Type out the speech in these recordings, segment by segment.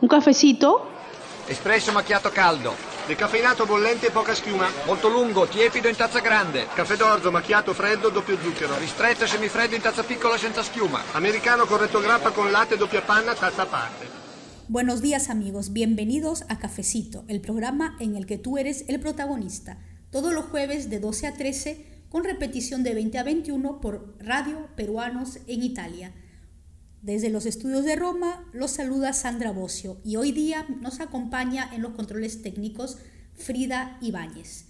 Un cafecito? Espresso macchiato caldo. Decaffeinato bollente e poca schiuma. Molto lungo, tiepido in tazza grande. Caffè d'orzo macchiato freddo, doppio zucchero. Ristretto e semifreddo in tazza piccola senza schiuma. Americano corretto grappa con latte doppia panna, tazza a parte. Buenos días amigos, bienvenidos a Cafecito, el programa en el que tú eres el protagonista. Todos los jueves de 12 a 13 con repetición de 20 a 21 por Radio Peruanos en Italia. Desde los estudios de Roma los saluda Sandra Bocio y hoy día nos acompaña en los controles técnicos Frida Ibáñez.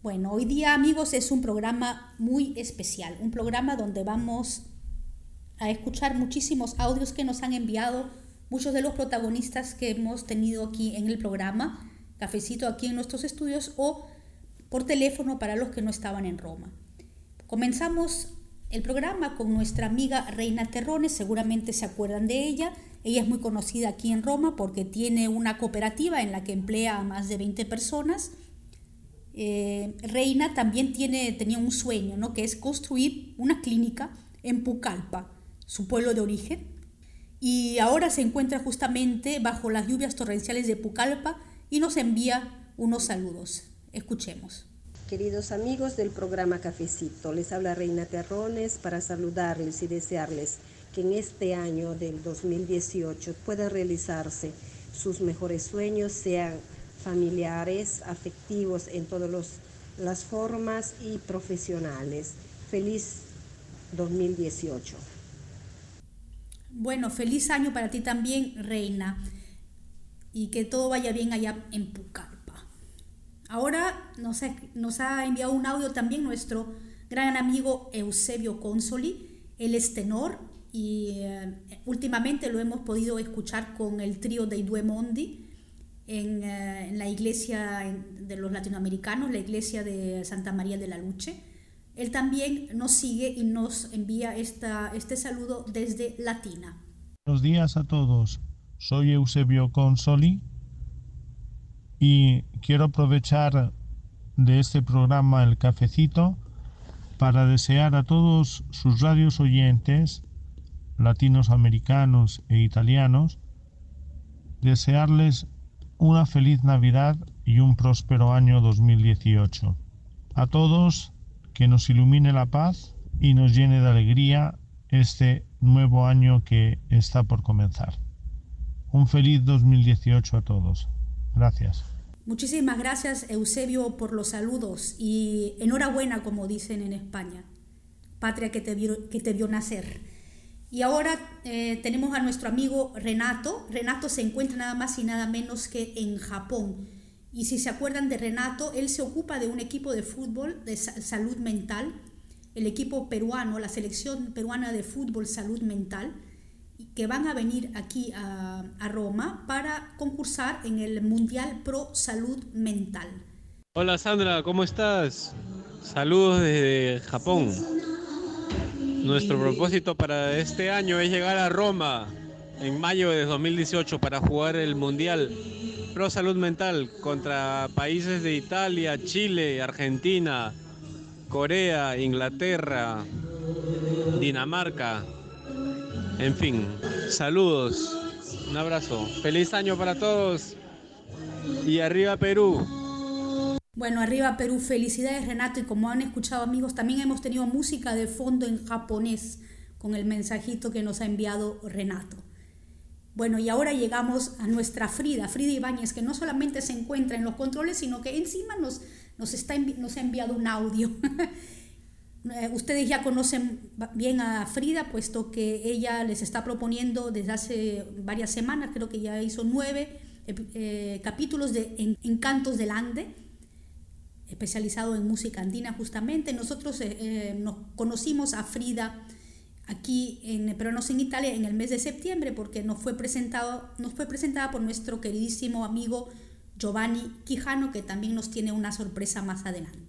Bueno, hoy día amigos es un programa muy especial, un programa donde vamos a escuchar muchísimos audios que nos han enviado muchos de los protagonistas que hemos tenido aquí en el programa, cafecito aquí en nuestros estudios o por teléfono para los que no estaban en Roma. Comenzamos el programa con nuestra amiga Reina Terrones, seguramente se acuerdan de ella. Ella es muy conocida aquí en Roma porque tiene una cooperativa en la que emplea a más de 20 personas. Eh, Reina también tiene, tenía un sueño, ¿no? que es construir una clínica en Pucallpa, su pueblo de origen. Y ahora se encuentra justamente bajo las lluvias torrenciales de Pucallpa y nos envía unos saludos. Escuchemos. Queridos amigos del programa Cafecito, les habla Reina Terrones para saludarles y desearles que en este año del 2018 puedan realizarse sus mejores sueños, sean familiares, afectivos en todas las formas y profesionales. Feliz 2018. Bueno, feliz año para ti también, Reina, y que todo vaya bien allá en Pucallpa. Ahora nos ha, nos ha enviado un audio también nuestro gran amigo Eusebio Consoli. Él es tenor y eh, últimamente lo hemos podido escuchar con el trío de Idue Mondi en, eh, en la iglesia de los latinoamericanos, la iglesia de Santa María de la Luche. Él también nos sigue y nos envía esta, este saludo desde Latina. Buenos días a todos. Soy Eusebio Consoli y quiero aprovechar de este programa El Cafecito para desear a todos sus radios oyentes, latinos americanos e italianos, desearles una feliz Navidad y un próspero año 2018. A todos que nos ilumine la paz y nos llene de alegría este nuevo año que está por comenzar. Un feliz 2018 a todos. Gracias. Muchísimas gracias Eusebio por los saludos y enhorabuena como dicen en España, patria que te vio, que te vio nacer. Y ahora eh, tenemos a nuestro amigo Renato. Renato se encuentra nada más y nada menos que en Japón. Y si se acuerdan de Renato, él se ocupa de un equipo de fútbol de salud mental, el equipo peruano, la selección peruana de fútbol salud mental que van a venir aquí a, Roma para concursar en el Mundial Pro Salud Mental. Hola Sandra, ¿cómo estás? Saludos desde Japón. Nuestro propósito para este año es llegar a Roma en mayo de 2018 para jugar el Mundial Pro Salud Mental contra países de Italia, Chile, Argentina, Corea, Inglaterra, Dinamarca, en fin, saludos, un abrazo, feliz año para todos y arriba Perú. Bueno, arriba Perú, felicidades Renato y como han escuchado amigos, también hemos tenido música de fondo en japonés con el mensajito que nos ha enviado Renato. Bueno, y ahora llegamos a nuestra Frida, Frida Ibáñez, que no solamente se encuentra en los controles, sino que encima nos, nos, está, nos ha enviado un audio. Eh, ustedes ya conocen bien a Frida, puesto que ella les está proponiendo desde hace varias semanas, creo que ya hizo nueve eh, capítulos de Encantos del Ande, especializado en música andina justamente. Nosotros eh, nos conocimos a Frida aquí en Peruanos en Italia en el mes de septiembre porque nos fue, presentado, nos fue presentada por nuestro queridísimo amigo Giovanni Quijano, que también nos tiene una sorpresa más adelante.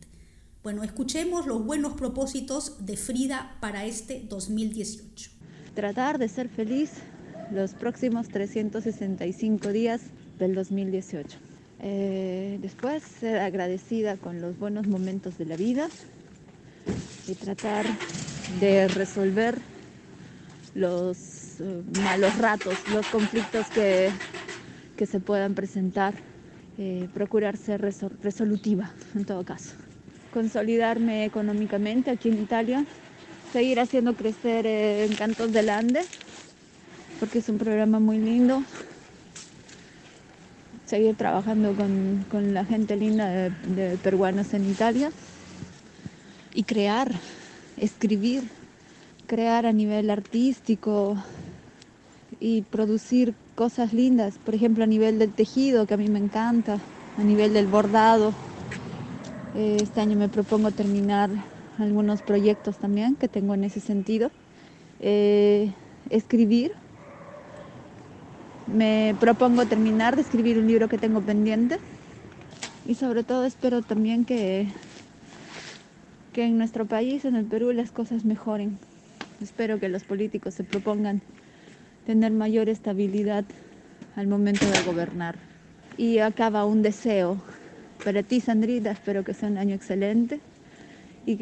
Bueno, escuchemos los buenos propósitos de Frida para este 2018. Tratar de ser feliz los próximos 365 días del 2018. Eh, después, ser agradecida con los buenos momentos de la vida y tratar de resolver los uh, malos ratos, los conflictos que que se puedan presentar, eh, procurar ser resolutiva en todo caso. Consolidarme económicamente aquí en Italia, seguir haciendo crecer eh, Encantos del Ande, porque es un programa muy lindo. Seguir trabajando con, la gente linda de, de peruanos en Italia y crear, escribir, crear a nivel artístico y producir cosas lindas, por ejemplo a nivel del tejido, que a mí me encanta, a nivel del bordado. Este año me propongo terminar algunos proyectos también que tengo en ese sentido. Eh, escribir. Me propongo terminar de escribir un libro que tengo pendiente. Y sobre todo espero también que, que en nuestro país, en el Perú, las cosas mejoren. Espero que los políticos se propongan tener mayor estabilidad al momento de gobernar. Y acaba un deseo para ti, Sandrita, espero que sea un año excelente y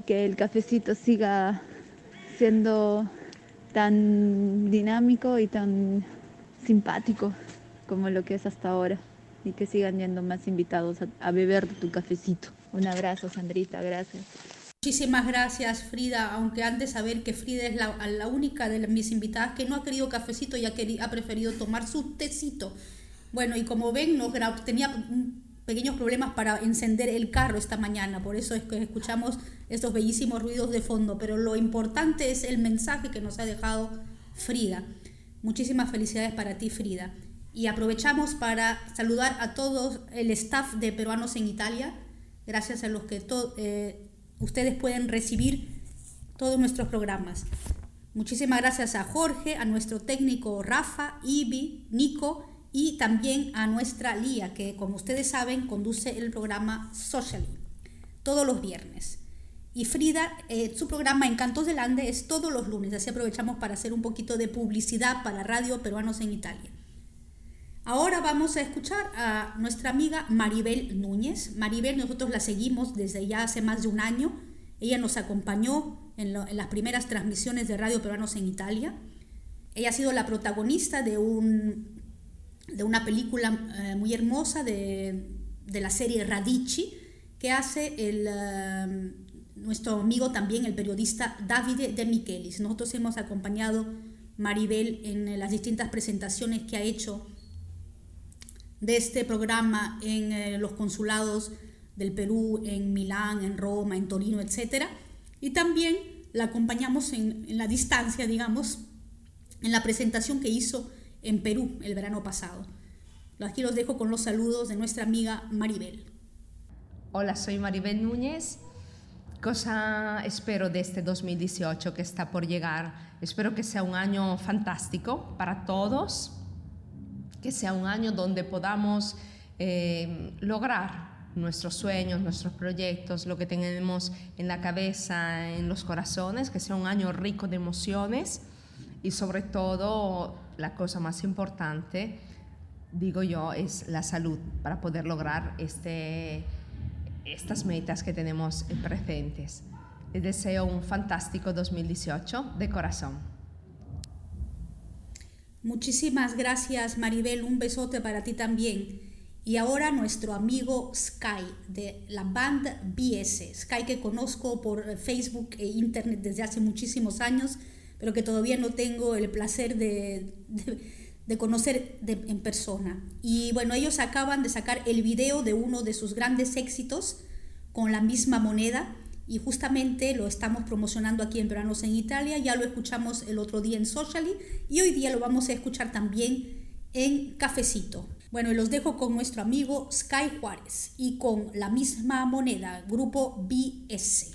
que, el cafecito siga siendo tan dinámico y tan simpático como lo que es hasta ahora y que sigan yendo más invitados a, a beber tu cafecito. Un abrazo, Sandrita, gracias. Muchísimas gracias, Frida. Aunque antes saber que Frida es la, la, única de mis invitadas que no ha querido cafecito y ha, ha preferido tomar su tecito. Bueno, y como ven, nos tenía pequeños problemas para encender el carro esta mañana, por eso es que escuchamos estos bellísimos ruidos de fondo, pero lo importante es el mensaje que nos ha dejado Frida. Muchísimas felicidades para ti, Frida. Y aprovechamos para saludar a todos el staff de Peruanos en Italia, gracias a los que eh, ustedes pueden recibir todos nuestros programas. Muchísimas gracias a Jorge, a nuestro técnico Rafa, Ibi, Nico, y también a nuestra Lía, que como ustedes saben conduce el programa Socially todos los viernes. Y Frida, eh, su programa Encantos del Ande es todos los lunes, así aprovechamos para hacer un poquito de publicidad para Radio Peruanos en Italia. Ahora vamos a escuchar a nuestra amiga Maribel Núñez. Maribel nosotros la seguimos desde ya hace más de un año. Ella nos acompañó en, en las primeras transmisiones de Radio Peruanos en Italia. Ella ha sido la protagonista de un de una película eh, muy hermosa de, de, la serie Radici que hace el, uh, nuestro amigo también, el periodista Davide De Michelis. Nosotros hemos acompañado Maribel en las distintas presentaciones que ha hecho de este programa en eh, los consulados del Perú, en Milán, en Roma, en Torino, etc. Y también la acompañamos en la distancia, digamos, en la presentación que hizo en Perú el verano pasado. Aquí los dejo con los saludos de nuestra amiga Maribel. Hola, soy Maribel Núñez. Cosa espero de este 2018 que está por llegar? Espero que sea un año fantástico para todos, que sea un año donde podamos eh, lograr nuestros sueños, nuestros proyectos, lo que tenemos en la cabeza, en los corazones, que sea un año rico de emociones y sobre todo la cosa más importante, digo yo, es la salud para poder lograr este, estas metas que tenemos presentes. Les deseo un fantástico 2018 de corazón. Muchísimas gracias Maribel, un besote para ti también. Y ahora nuestro amigo Sky de la banda BS, Sky que conozco por Facebook e Internet desde hace muchísimos años pero que todavía no tengo el placer de, de, conocer en persona. Y bueno, ellos acaban de sacar el video de uno de sus grandes éxitos con la misma moneda y justamente lo estamos promocionando aquí en Veranos en Italia, ya lo escuchamos el otro día en Socially y hoy día lo vamos a escuchar también en Cafecito. Bueno, y los dejo con nuestro amigo Sky Juárez y con la misma moneda, grupo BS.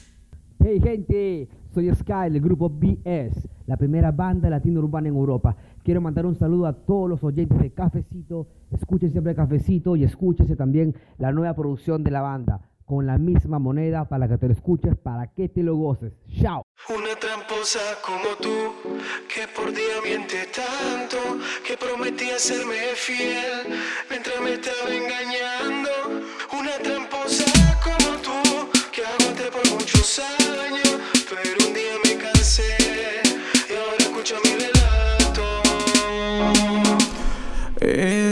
Hey gente, soy Sky del grupo BS la primera banda latino urbana en Europa. Quiero mandar un saludo a todos los oyentes de Cafecito. Escuchen siempre Cafecito y escúchese también la nueva producción de la banda. Con la misma moneda para que te lo escuches, para que te lo goces. ¡Chao! Una tramposa como tú, que por día miente tanto, que prometía serme fiel, mientras me estaba engañando. Una tramposa como tú, que aguanté por muchos años,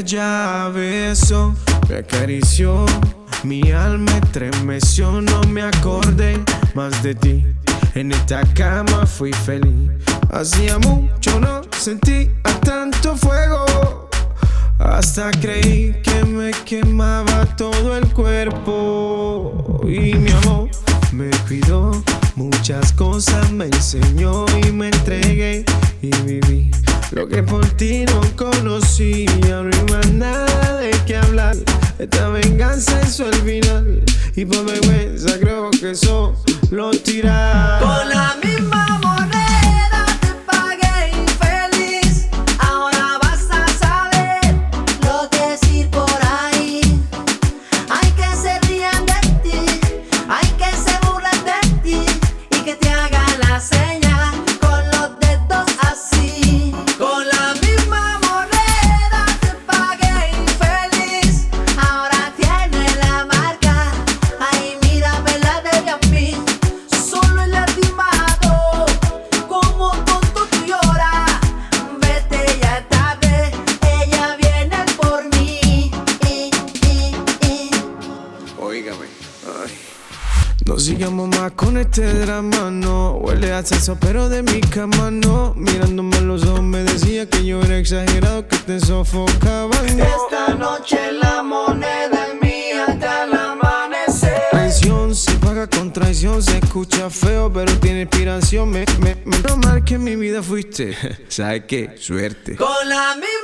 Ella beso me acarició. Mi alma estremeció, no me acordé más de ti. En esta cama fui feliz. Hacía mucho no sentía tanto fuego. Hasta creí que me quemaba todo el cuerpo. Y mi amor me cuidó. Muchas cosas me enseñó y me entregué y viví. Lo que por ti no conocía, no hay más nada de qué hablar. Esta venganza es el final. Y por vergüenza creo que eso lo tirar. Con la misma este drama, no. Huele a sexo, pero de mi cama no. Mirándome a los ojos me decía que yo era exagerado, que te sofocaba. no. Esta noche la moneda es mía hasta el amanecer. Traición se paga con traición, se escucha feo, pero tiene inspiración. Me, me, me mal que en mi vida fuiste. ¿Sabes qué? Suerte. Con la misma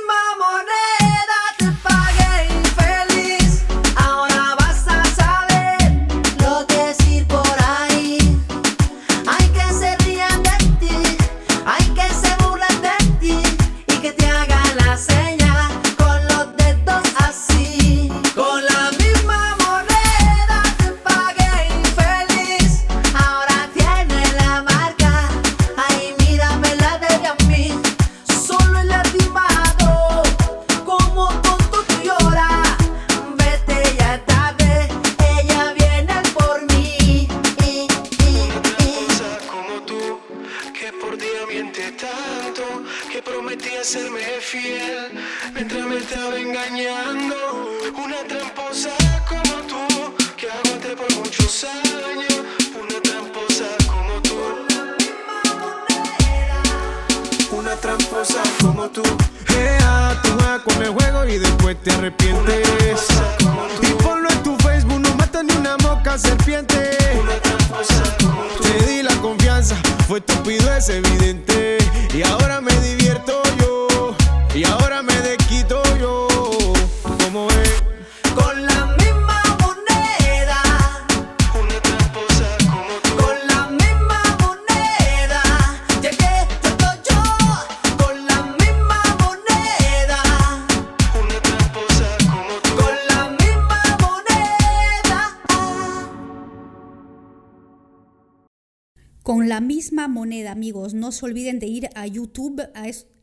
no se olviden de ir a YouTube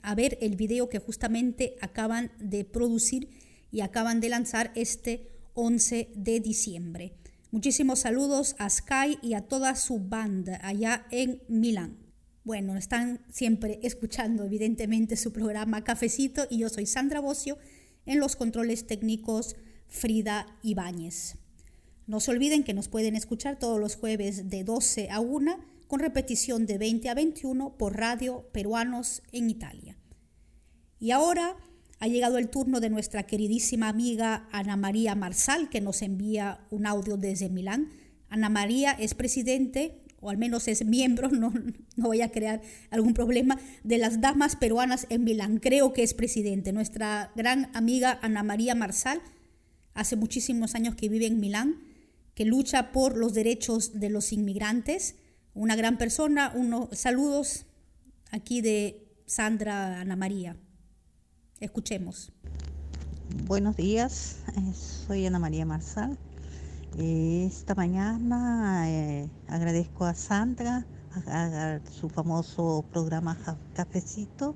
a, ver el video que justamente acaban de producir y acaban de lanzar este 11 de diciembre. Muchísimos saludos a Sky y a toda su banda allá en Milán. Bueno, están siempre escuchando evidentemente su programa Cafecito y yo soy Sandra Bocio en los controles técnicos Frida Ibáñez. No se olviden que nos pueden escuchar todos los jueves de 12 a 1 con repetición de 20 a 21 por Radio Peruanos en Italia. Y ahora ha llegado el turno de nuestra queridísima amiga Ana María Marsal, que nos envía un audio desde Milán. Ana María es presidente, o al menos es miembro, no, no voy a crear algún problema, de las damas peruanas en Milán. Creo que es presidente. Nuestra gran amiga Ana María Marsal, hace muchísimos años que vive en Milán, que lucha por los derechos de los inmigrantes. Una gran persona. Unos saludos aquí de Sandra Ana María. Escuchemos. Buenos días, eh, soy Ana María Marsal. Eh, Esta mañana eh, agradezco a Sandra, a, a su famoso programa Cafecito,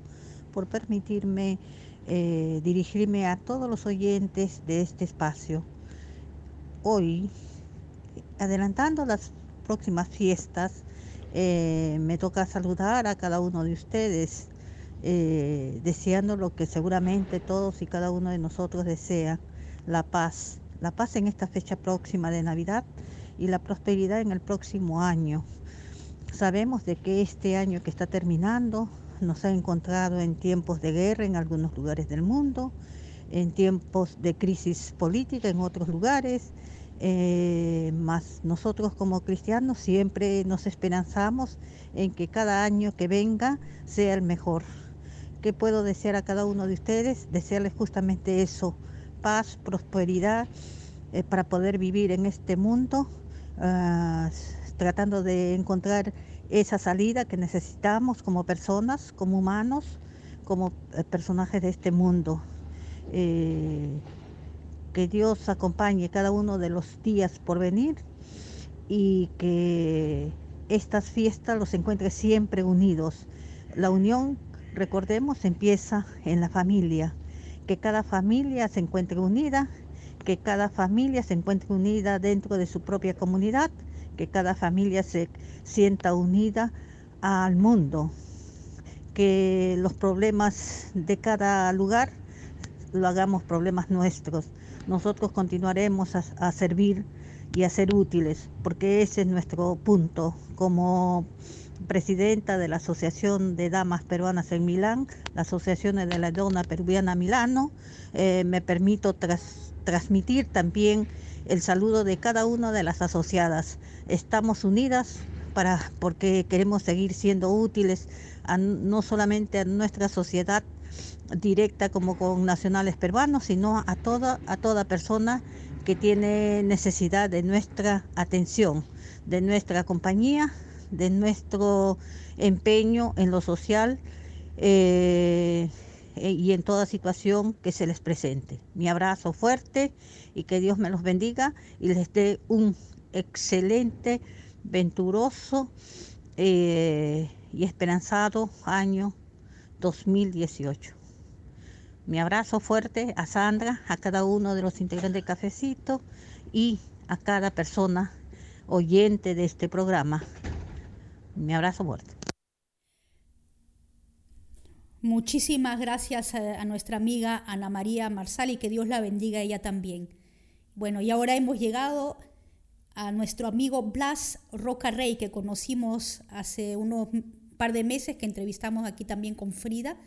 por permitirme eh, dirigirme a todos los oyentes de este espacio. Hoy, adelantando las próximas fiestas, eh, me toca saludar a cada uno de ustedes eh, deseando lo que seguramente todos y cada uno de nosotros desea, la paz, la paz en esta fecha próxima de Navidad y la prosperidad en el próximo año. Sabemos de que este año que está terminando nos ha encontrado en tiempos de guerra en algunos lugares del mundo, en tiempos de crisis política en otros lugares, eh, más nosotros como cristianos siempre nos esperanzamos en que cada año que venga sea el mejor. ¿Qué puedo desear a cada uno de ustedes? Desearles justamente eso, paz, prosperidad, eh, para poder vivir en este mundo, ah, tratando de encontrar esa salida que necesitamos como personas, como humanos, como eh, personajes de este mundo. Que Dios acompañe cada uno de los días por venir y que estas fiestas los encuentre siempre unidos. La unión, recordemos, empieza en la familia, que cada familia se encuentre unida, que cada familia se encuentre unida dentro de su propia comunidad, que cada familia se sienta unida al mundo, que los problemas de cada lugar lo hagamos problemas nuestros. Nosotros continuaremos a, a servir y a ser útiles, porque ese es nuestro punto como presidenta de la Asociación de Damas Peruanas en Milán, la Asociación de la Dona Peruviana Milano. Eh, me permito tras, transmitir también el saludo de cada una de las asociadas. Estamos unidas para, porque queremos seguir siendo útiles a, no solamente a nuestra sociedad directa como con nacionales peruanos, sino a toda, a toda persona que tiene necesidad de nuestra atención, de nuestra compañía, de nuestro empeño en lo social eh, y en toda situación que se les presente. Mi abrazo fuerte y que Dios me los bendiga y les dé un excelente, venturoso eh, y esperanzado año 2018. Mi abrazo fuerte a Sandra, a cada uno de los integrantes de Cafecito y a cada persona oyente de este programa. Mi abrazo fuerte. Muchísimas gracias a, a nuestra amiga Ana María Marsal y que Dios la bendiga a ella también. Bueno, y ahora hemos llegado a nuestro amigo Blas Roca Rey, que conocimos hace unos par de meses, que entrevistamos aquí también con Frida,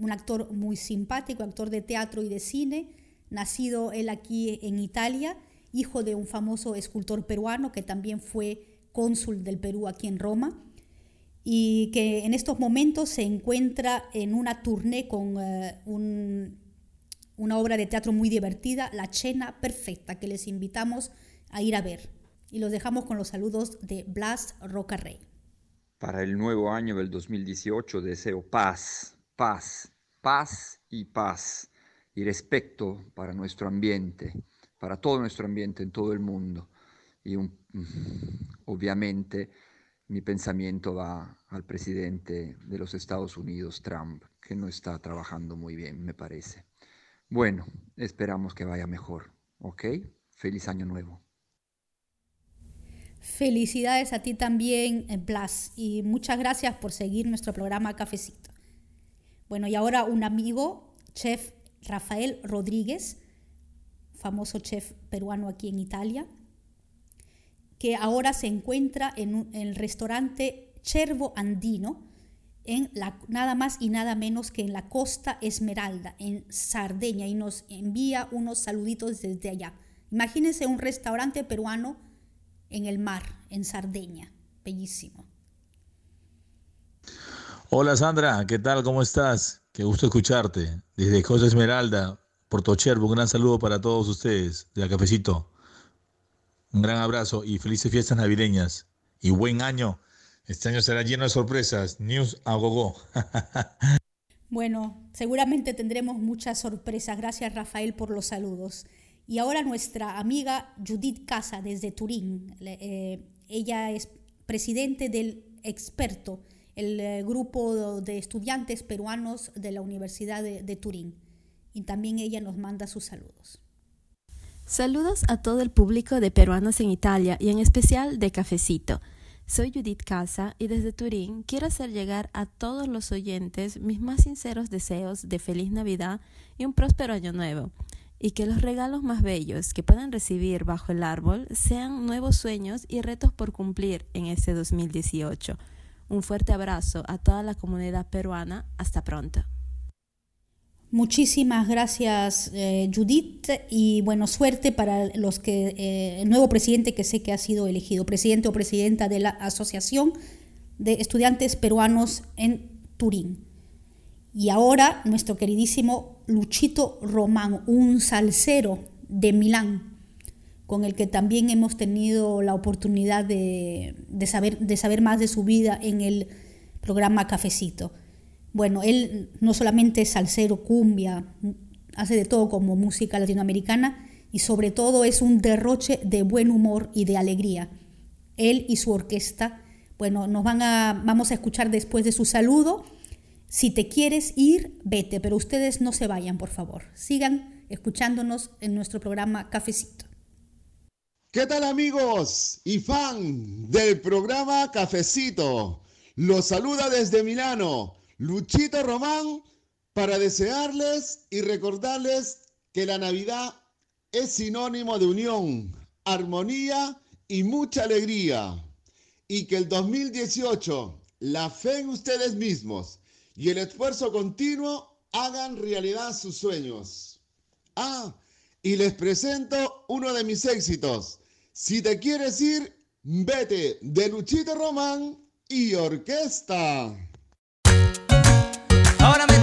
un actor muy simpático, actor de teatro y de cine, nacido él aquí en Italia, hijo de un famoso escultor peruano que también fue cónsul del Perú aquí en Roma y que en estos momentos se encuentra en una tournée con un, una obra de teatro muy divertida, La Cena Perfecta, que les invitamos a ir a ver. Y los dejamos con los saludos de Blas Rocarrey. Para el nuevo año del 2018 deseo paz, paz, paz y paz y respeto para nuestro ambiente, para todo nuestro ambiente en todo el mundo. Y obviamente mi pensamiento va al presidente de los Estados Unidos, Trump, que no está trabajando muy bien, me parece. Bueno, esperamos que vaya mejor, ¿ok? Feliz año nuevo. Felicidades a ti también, Blas, y muchas gracias por seguir nuestro programa Cafecito. Bueno, y ahora un amigo, chef Rafael Rodríguez, famoso chef peruano aquí en Italia, que ahora se encuentra en, el restaurante Cervo Andino, en nada más y nada menos que en la Costa Esmeralda, en Sardeña, y nos envía unos saluditos desde allá. Imagínense un restaurante peruano en el mar, en Sardeña, bellísimo. Hola Sandra, ¿qué tal? ¿Cómo estás? Qué gusto escucharte. Desde Costa Esmeralda, Puerto Chervo, un gran saludo para todos ustedes de Cafecito. Un gran abrazo y felices fiestas navideñas. Y buen año. Este año será lleno de sorpresas. News a gogo. bueno, seguramente tendremos muchas sorpresas. Gracias Rafael por los saludos. Y ahora nuestra amiga Judith Casa desde Turín. Eh, ella es presidente del Experto, el eh, grupo de estudiantes peruanos de la Universidad de, de Turín. Y también ella nos manda sus saludos. Saludos a todo el público de Peruanos en Italia y en especial de Cafecito. Soy Judith Casa y desde Turín quiero hacer llegar a todos los oyentes mis más sinceros deseos de feliz Navidad y un próspero año nuevo. Y que los regalos más bellos que puedan recibir bajo el árbol sean nuevos sueños y retos por cumplir en este 2018. Un fuerte abrazo a toda la comunidad peruana. Hasta pronto. Muchísimas gracias eh, Judith y bueno, suerte para los que eh, el nuevo presidente que sé que ha sido elegido, presidente o presidenta de la Asociación de Estudiantes Peruanos en Turín. Y ahora nuestro queridísimo Luchito Román, un salsero de Milán, con el que también hemos tenido la oportunidad de, de saber, de saber más de su vida en el programa Cafecito. Bueno, él no solamente es salsero, cumbia, hace de todo como música latinoamericana y sobre todo es un derroche de buen humor y de alegría. Él y su orquesta, bueno, nos van a, vamos a escuchar después de su saludo. Si te quieres ir, vete, pero ustedes no se vayan, por favor. Sigan escuchándonos en nuestro programa Cafecito. ¿Qué tal amigos y fan del programa Cafecito? Los saluda desde Milano Luchito Román para desearles y recordarles que la Navidad es sinónimo de unión, armonía y mucha alegría. Y que el 2018, la fe en ustedes mismos y el esfuerzo continuo hagan realidad sus sueños. Ah, y les presento uno de mis éxitos. Si te quieres ir, vete de Luchito Román y orquesta. Ahora me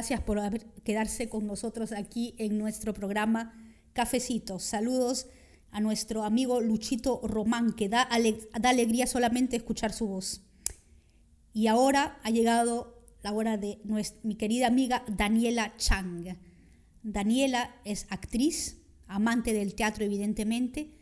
gracias por haber, quedarse con nosotros aquí en nuestro programa Cafecito. Saludos a nuestro amigo Luchito Román, que da, da alegría solamente escuchar su voz. Y ahora ha llegado la hora de nuestra, mi querida amiga Daniela Chang. Daniela es actriz, amante del teatro evidentemente,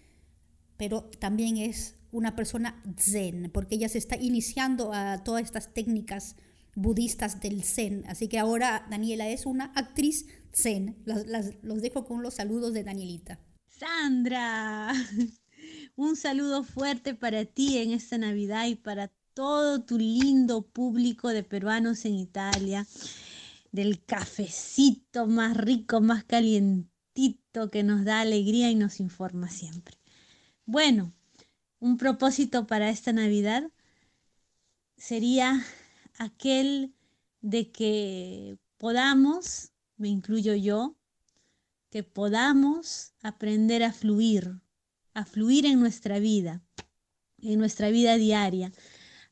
pero también es una persona zen, porque ella se está iniciando a todas estas técnicas budistas del zen. Así que ahora Daniela es una actriz zen. los dejo con los saludos de Danielita. Sandra, un saludo fuerte para ti en esta Navidad y para todo tu lindo público de peruanos en Italia, del cafecito más rico, más calientito que nos da alegría y nos informa siempre. Bueno, un propósito para esta Navidad sería aquel de que podamos, me incluyo yo, que podamos aprender a fluir, a fluir en nuestra vida, en nuestra vida diaria,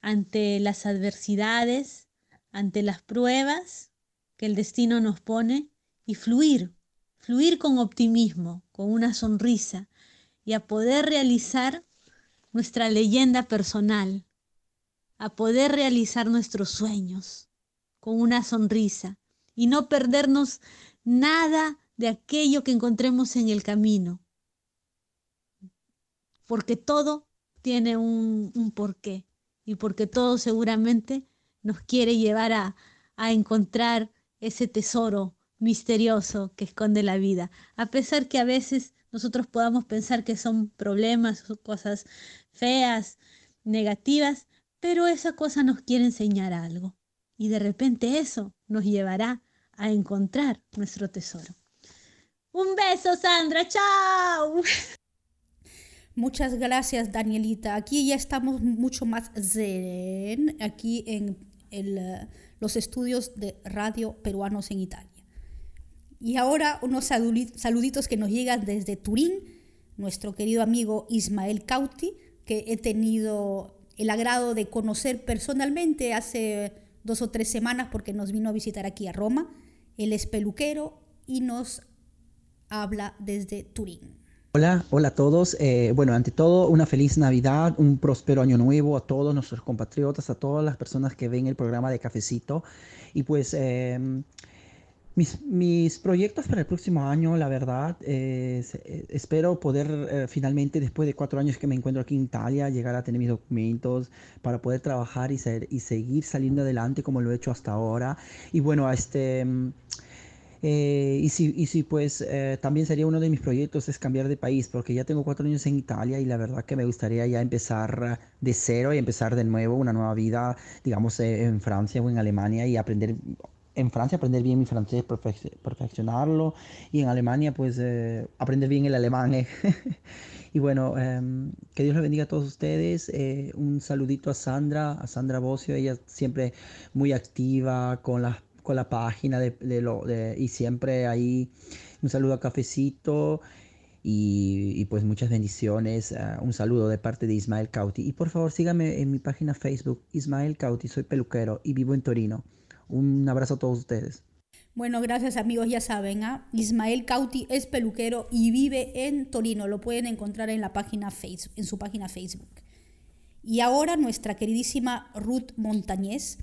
ante las adversidades, ante las pruebas que el destino nos pone y fluir, fluir con optimismo, con una sonrisa y a poder realizar nuestra leyenda personal, a poder realizar nuestros sueños con una sonrisa y no perdernos nada de aquello que encontremos en el camino. Porque todo tiene un, un porqué y porque todo seguramente nos quiere llevar a, a encontrar ese tesoro misterioso que esconde la vida, a pesar que a veces nosotros podamos pensar que son problemas cosas feas, negativas, pero esa cosa nos quiere enseñar algo. Y de repente eso nos llevará a encontrar nuestro tesoro. Un beso, Sandra. Chao. Muchas gracias, Danielita. Aquí ya estamos mucho más zen, aquí en los estudios de radio peruanos en Italia. Y ahora unos saluditos que nos llegan desde Turín, nuestro querido amigo Ismael Cauti, que he tenido el agrado de conocer personalmente hace dos o tres semanas porque nos vino a visitar aquí a Roma. Él es peluquero y nos habla desde Turín. Hola, hola a todos. Eh, bueno, ante todo, una feliz Navidad, un próspero año nuevo a todos nuestros compatriotas, a todas las personas que ven el programa de Cafecito. Y pues em, mis, proyectos para el próximo año, la verdad, eh, espero poder eh, finalmente, después de cuatro años que me encuentro aquí en Italia, llegar a tener mis documentos para poder trabajar y, ser, y seguir saliendo adelante como lo he hecho hasta ahora. Y bueno, este... Mm, eh, y, si, y si pues también sería uno de mis proyectos es cambiar de país, porque ya tengo cuatro años en Italia y la verdad que me gustaría ya empezar de cero y empezar de nuevo una nueva vida, digamos, en Francia o en Alemania y aprender en Francia aprender bien mi francés, perfeccionarlo y en Alemania pues eh, aprender bien el alemán. Eh. y bueno, em, que Dios le bendiga a todos ustedes. Eh, un saludito a Sandra, a Sandra Bocio, ella siempre muy activa con la, con la página de, lo, y siempre ahí un saludo a Cafecito. Y, pues muchas bendiciones. un saludo de parte de Ismael Cauti. Y por favor síganme en mi página Facebook, Ismael Cauti. Soy peluquero y vivo en Torino. Un abrazo a todos ustedes. Bueno, gracias amigos, ya saben, ¿ah? Ismael Cauti es peluquero y vive en Torino, lo pueden encontrar en, la página Facebook, su página Facebook. Y ahora nuestra queridísima Ruth Montañez,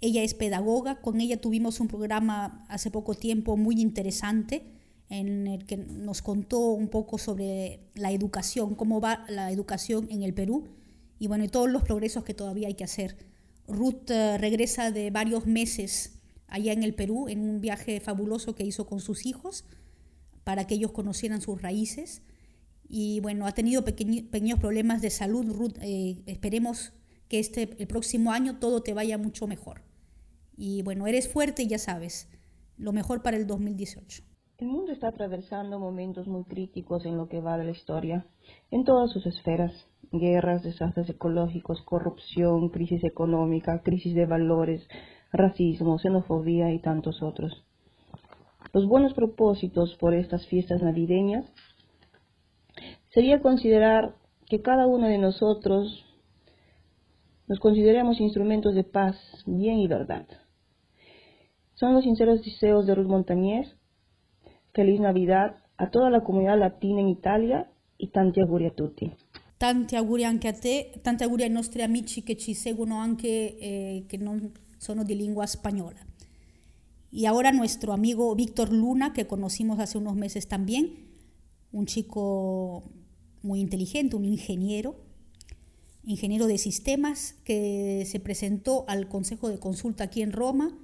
ella es pedagoga, con ella tuvimos un programa hace poco tiempo muy interesante en el que nos contó un poco sobre la educación, cómo va la educación en el Perú y bueno, y todos los progresos que todavía hay que hacer. Ruth eh, regresa de varios meses allá en el Perú en un viaje fabuloso que hizo con sus hijos para que ellos conocieran sus raíces. Y bueno, ha tenido pequeños problemas de salud. Ruth, eh, esperemos que este, el próximo año todo te vaya mucho mejor. Y bueno, eres fuerte y ya sabes, lo mejor para el 2018. El mundo está atravesando momentos muy críticos en lo que va de la historia, en todas sus esferas guerras, desastres ecológicos, corrupción, crisis económica, crisis de valores, racismo, xenofobia y tantos otros. Los buenos propósitos por estas fiestas navideñas sería considerar que cada uno de nosotros nos consideremos instrumentos de paz, bien y verdad. Son los sinceros deseos de Ruth Montañez. Feliz Navidad a toda la comunidad latina en Italia e tanti auguri a tutti. Tanti auguri anche a te, tanti auguri ai nostri amici che ci seguono anche eh, che non sono di lingua spagnola. Y ahora nuestro amigo Víctor Luna, que conocimos hace unos meses también, un chico muy inteligente, un ingeniero, ingeniero de sistemas, que se presentó al Consejo de Consulta aquí en Roma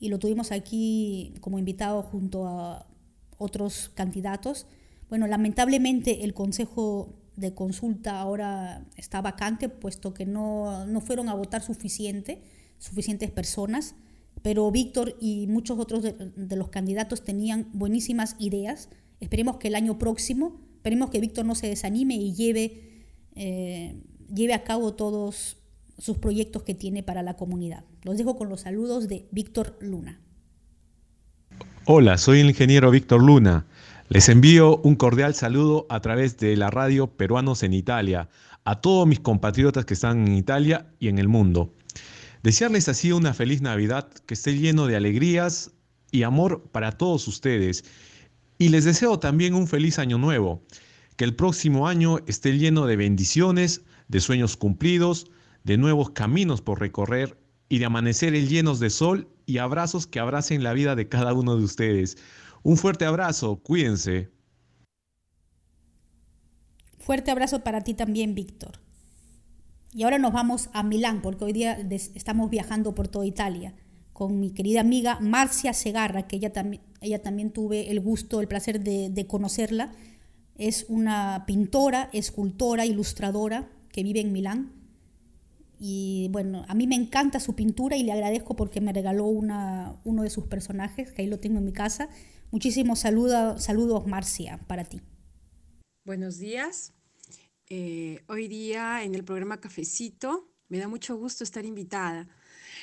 y lo tuvimos aquí como invitado junto a otros candidatos. Bueno, lamentablemente el Consejo de Consulta ahora está vacante, puesto que no, no fueron a votar suficiente, suficientes personas, pero Víctor y muchos otros de, los candidatos tenían buenísimas ideas. Esperemos que el año próximo, esperemos que Víctor no se desanime y lleve, eh, lleve a cabo todos sus proyectos que tiene para la comunidad. Los dejo con los saludos de Víctor Luna. Hola, soy el ingeniero Víctor Luna. Les envío un cordial saludo a través de la radio Peruanos en Italia, a todos mis compatriotas que están en Italia y en el mundo. Desearles así una feliz Navidad que esté lleno de alegrías y amor para todos ustedes. Y les deseo también un feliz año nuevo, que el próximo año esté lleno de bendiciones, de sueños cumplidos, de nuevos caminos por recorrer y de amaneceres llenos de sol y abrazos que abracen la vida de cada uno de ustedes. Un fuerte abrazo, cuídense. Fuerte abrazo para ti también, Víctor. Y ahora nos vamos a Milán, porque hoy día estamos viajando por toda Italia con mi querida amiga Marcia Segarra, que ella, también ella también tuve el gusto, el placer de, de conocerla. Es una pintora, escultora, ilustradora que vive en Milán. Y bueno, a mí me encanta su pintura y le agradezco porque me regaló una, uno de sus personajes, que ahí lo tengo en mi casa. Muchísimos saludos, saludos Marcia, para ti. Buenos días. Eh, hoy día en el programa Cafecito me da mucho gusto estar invitada.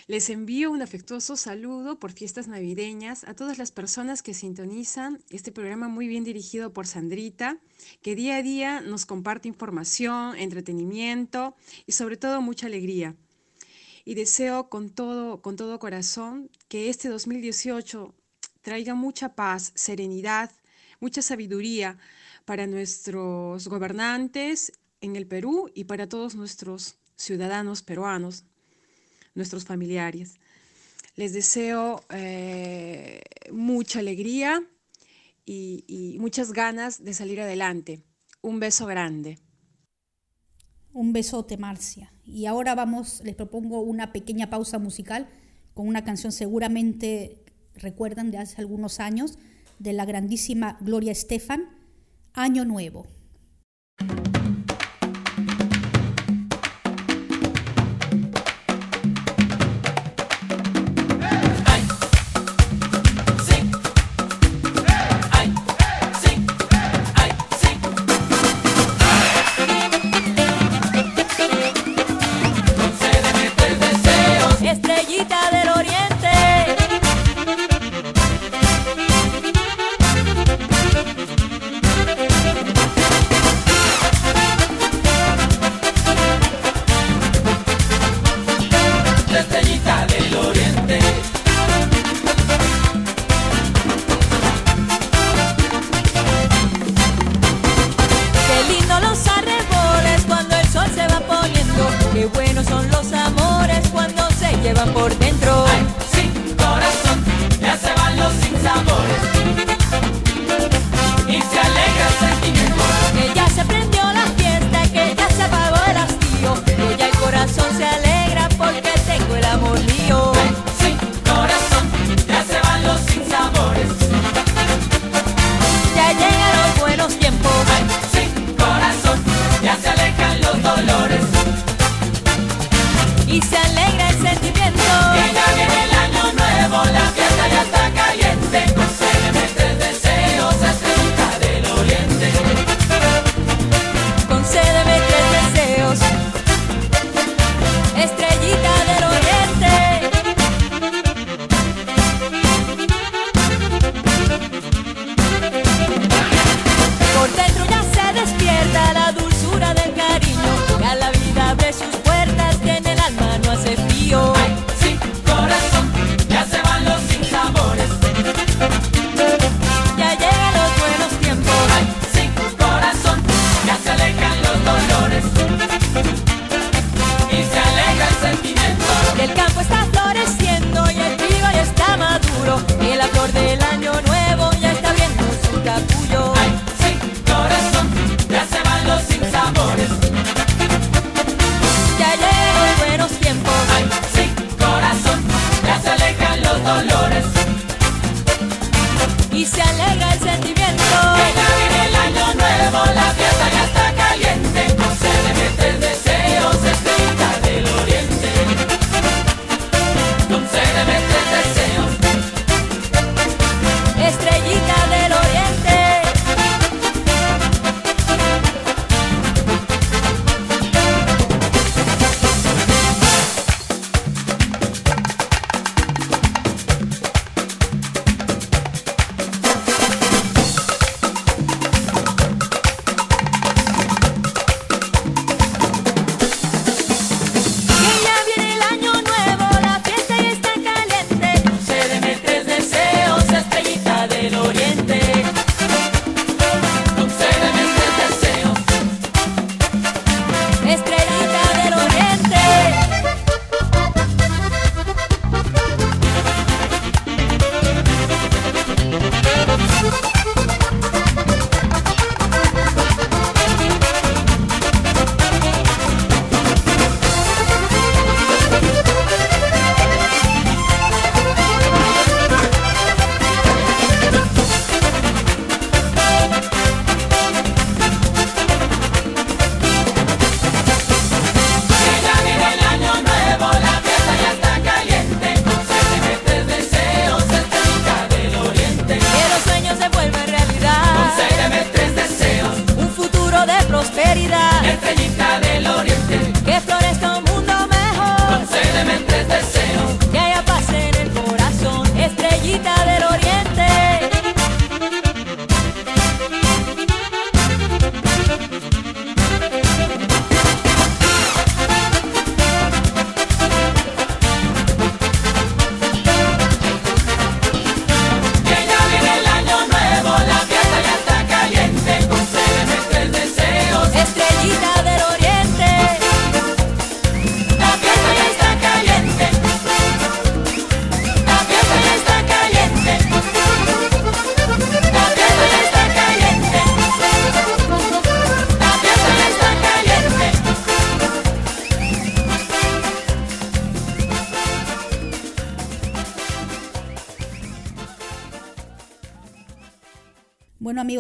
Les envío un afectuoso saludo por fiestas navideñas a todas las personas que sintonizan este programa muy bien dirigido por Sandrita, que día a día nos comparte información, entretenimiento y sobre todo mucha alegría. Y deseo con todo, con todo corazón que este 2018 traiga mucha paz, serenidad, mucha sabiduría para nuestros gobernantes en el Perú y para todos nuestros ciudadanos peruanos nuestros familiares. Les deseo eh, mucha alegría y, y muchas ganas de salir adelante. Un beso grande. Un besote, Marcia. Y ahora vamos, les propongo una pequeña pausa musical con una canción seguramente recuerdan de hace algunos años de la grandísima Gloria Estefan, Año Nuevo.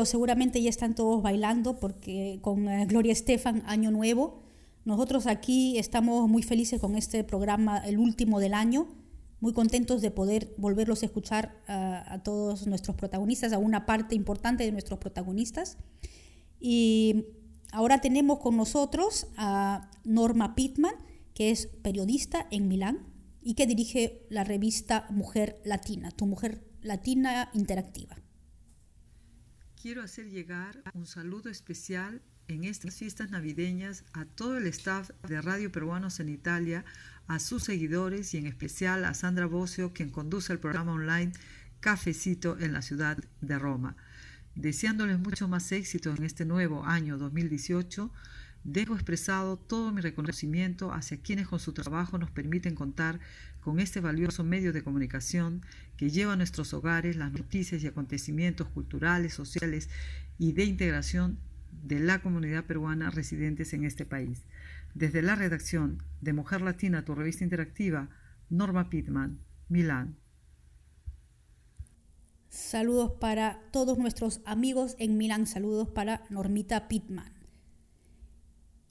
Seguramente ya están todos bailando porque con eh, Gloria Estefan, Año Nuevo. Nosotros aquí estamos muy felices con este programa, el último del año, muy contentos de poder volverlos a escuchar a, a todos nuestros protagonistas, a una parte importante de nuestros protagonistas. Y ahora tenemos con nosotros a Norma Pittman, que es periodista en Milán y que dirige la revista Mujer Latina, tu Mujer Latina Interactiva. Quiero hacer llegar un saludo especial en estas fiestas navideñas a todo el staff de Radio Peruanos en Italia, a sus seguidores y en especial a Sandra Bocio, quien conduce el programa online Cafecito en la ciudad de Roma. Deseándoles mucho más éxito en este nuevo año 2018, dejo expresado todo mi reconocimiento hacia quienes con su trabajo nos permiten contar con este valioso medio de comunicación que lleva a nuestros hogares las noticias y acontecimientos culturales, sociales y de integración de la comunidad peruana residentes en este país. Desde la redacción de Mujer Latina, tu revista interactiva, Norma Pittman, Milán. Saludos para todos nuestros amigos en Milán, saludos para Normita Pittman.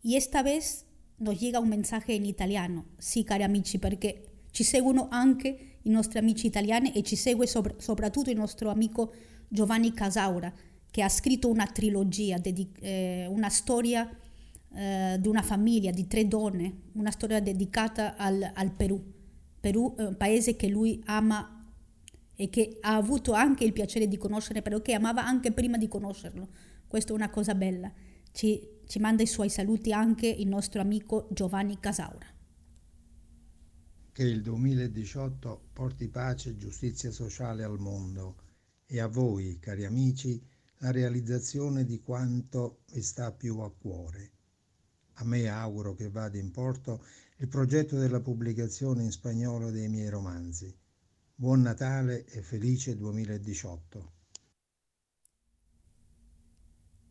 E esta vez nos llega un mensaje in italiano, sì cari amici, perché ci seguono anche i nostri amici italiani e ci segue sopra- soprattutto il nostro amico Giovanni Casaura, che ha scritto una trilogia, dedi- eh, una storia eh, di una famiglia di tre donne, una storia dedicata al, al Perù. Perù è un paese che lui ama e che ha avuto anche il piacere di conoscere, però che amava anche prima di conoscerlo. Questa è una cosa bella. Ci, ci manda i suoi saluti anche il nostro amico Giovanni Casaura. Che il 2018 porti pace e giustizia sociale al mondo e a voi, cari amici, la realizzazione di quanto vi sta più a cuore. A me auguro che vada in porto il progetto della pubblicazione in spagnolo dei miei romanzi. Buon Natale e felice 2018.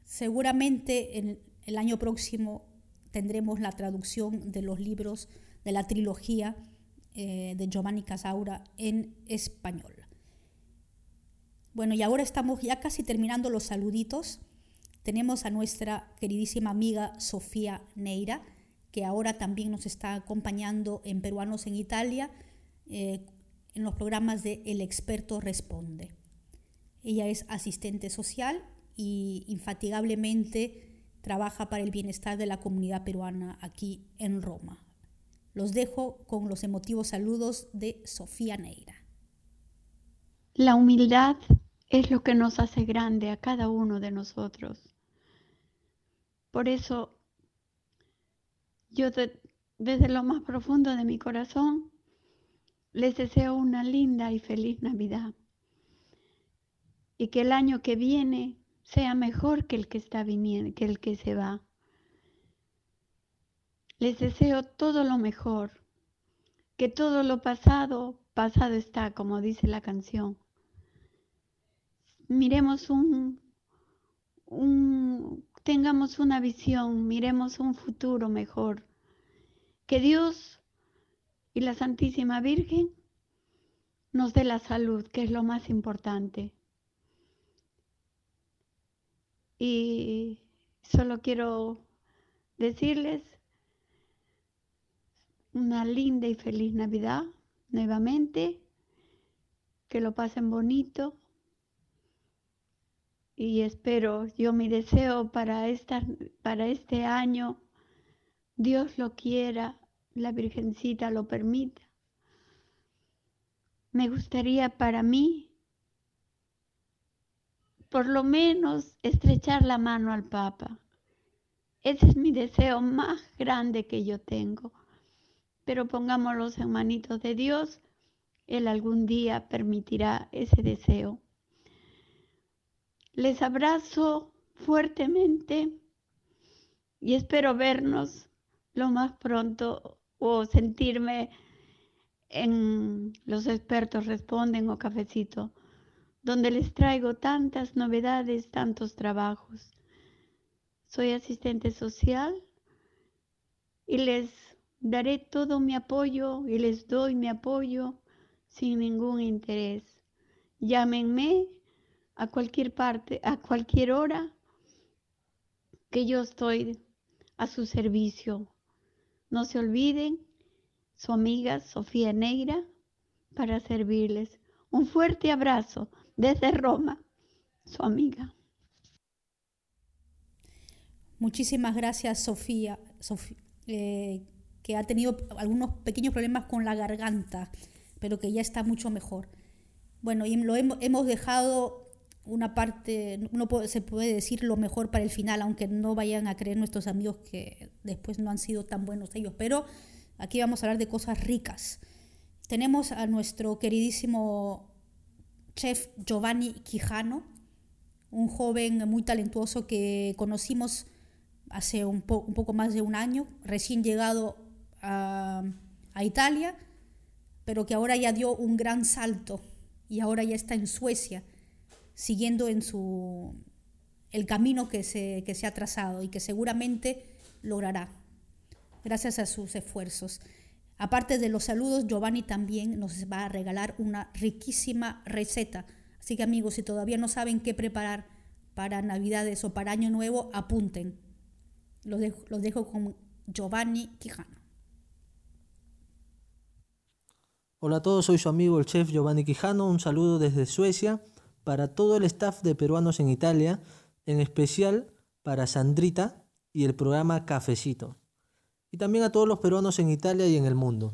Seguramente el, el año la traducción de los libros de la trilogía eh, de Giovanni Casaura en español. Bueno, y ahora estamos ya casi terminando los saluditos. Tenemos a nuestra queridísima amiga Sofía Neira, que ahora también nos está acompañando en Peruanos en Italia, eh, en los programas de El experto responde. Ella es asistente social y infatigablemente trabaja para el bienestar de la comunidad peruana aquí en Roma. Los dejo con los emotivos saludos de Sofía Neira. La humildad es lo que nos hace grande a cada uno de nosotros. Por eso, yo de- desde lo más profundo de mi corazón les deseo una linda y feliz Navidad. Y que el año que viene sea mejor que el que está viniendo, que el que se va. Les deseo todo lo mejor, que todo lo pasado, pasado está, como dice la canción. Miremos un, un, tengamos una visión, miremos un futuro mejor. Que Dios y la Santísima Virgen nos dé la salud, que es lo más importante. Y solo quiero decirles una linda y feliz Navidad nuevamente, que lo pasen bonito y espero, yo mi deseo para, esta, para este año, Dios lo quiera, la Virgencita lo permita. Me gustaría para mí, por lo menos, estrechar la mano al Papa. Ese es mi deseo más grande que yo tengo. Pero pongámoslos en manitos de Dios, Él algún día permitirá ese deseo. Les abrazo fuertemente y espero vernos lo más pronto o sentirme en Los expertos responden o cafecito, donde les traigo tantas novedades, tantos trabajos. Soy asistente social y les daré todo mi apoyo y les doy mi apoyo sin ningún interés. Llámenme a cualquier parte, a cualquier hora, que yo estoy a su servicio. No se olviden, su amiga Sofía Neira, para servirles. Un fuerte abrazo desde Roma, su amiga. Muchísimas gracias, Sofía, eh, que ha tenido algunos pequeños problemas con la garganta, pero que ya está mucho mejor. Bueno, y lo hemos, dejado una parte, no se puede decir lo mejor para el final, aunque no vayan a creer nuestros amigos que después no han sido tan buenos ellos, pero aquí vamos a hablar de cosas ricas. Tenemos a nuestro queridísimo chef Giovanni Quijano, un joven muy talentuoso que conocimos hace un, un poco más de un año, recién llegado a, Italia, pero que ahora ya dio un gran salto y ahora ya está en Suecia, siguiendo en su el camino que se, que se ha trazado y que seguramente logrará, gracias a sus esfuerzos. Aparte de los saludos, Giovanni también nos va a regalar una riquísima receta. Así que amigos, si todavía no saben qué preparar para Navidades o para Año Nuevo, apunten. Los dejo, los dejo con Giovanni Quijano. Hola a todos, soy su amigo el chef Giovanni Quijano. Un saludo desde Suecia para todo el staff de Peruanos en Italia, en especial para Sandrita y el programa Cafecito. Y también a todos los peruanos en Italia y en el mundo.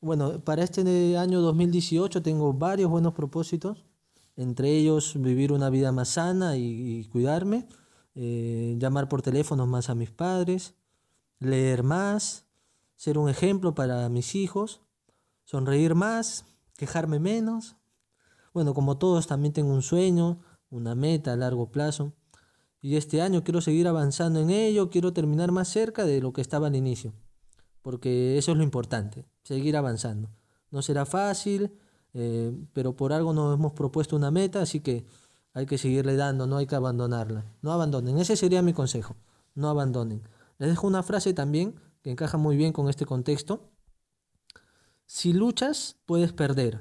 Bueno, para este año 2018 tengo varios buenos propósitos, entre ellos vivir una vida más sana y, cuidarme, eh, llamar por teléfono más a mis padres, leer más, ser un ejemplo para mis hijos, sonreír más, quejarme menos. Bueno, como todos también tengo un sueño, una meta a largo plazo. Y este año quiero seguir avanzando en ello, quiero terminar más cerca de lo que estaba al inicio. Porque eso es lo importante, seguir avanzando. No será fácil, eh, pero por algo nos hemos propuesto una meta, así que hay que seguirle dando, no hay que abandonarla. No abandonen, ese sería mi consejo, no abandonen. Les dejo una frase también que encaja muy bien con este contexto. Si luchas, puedes perder,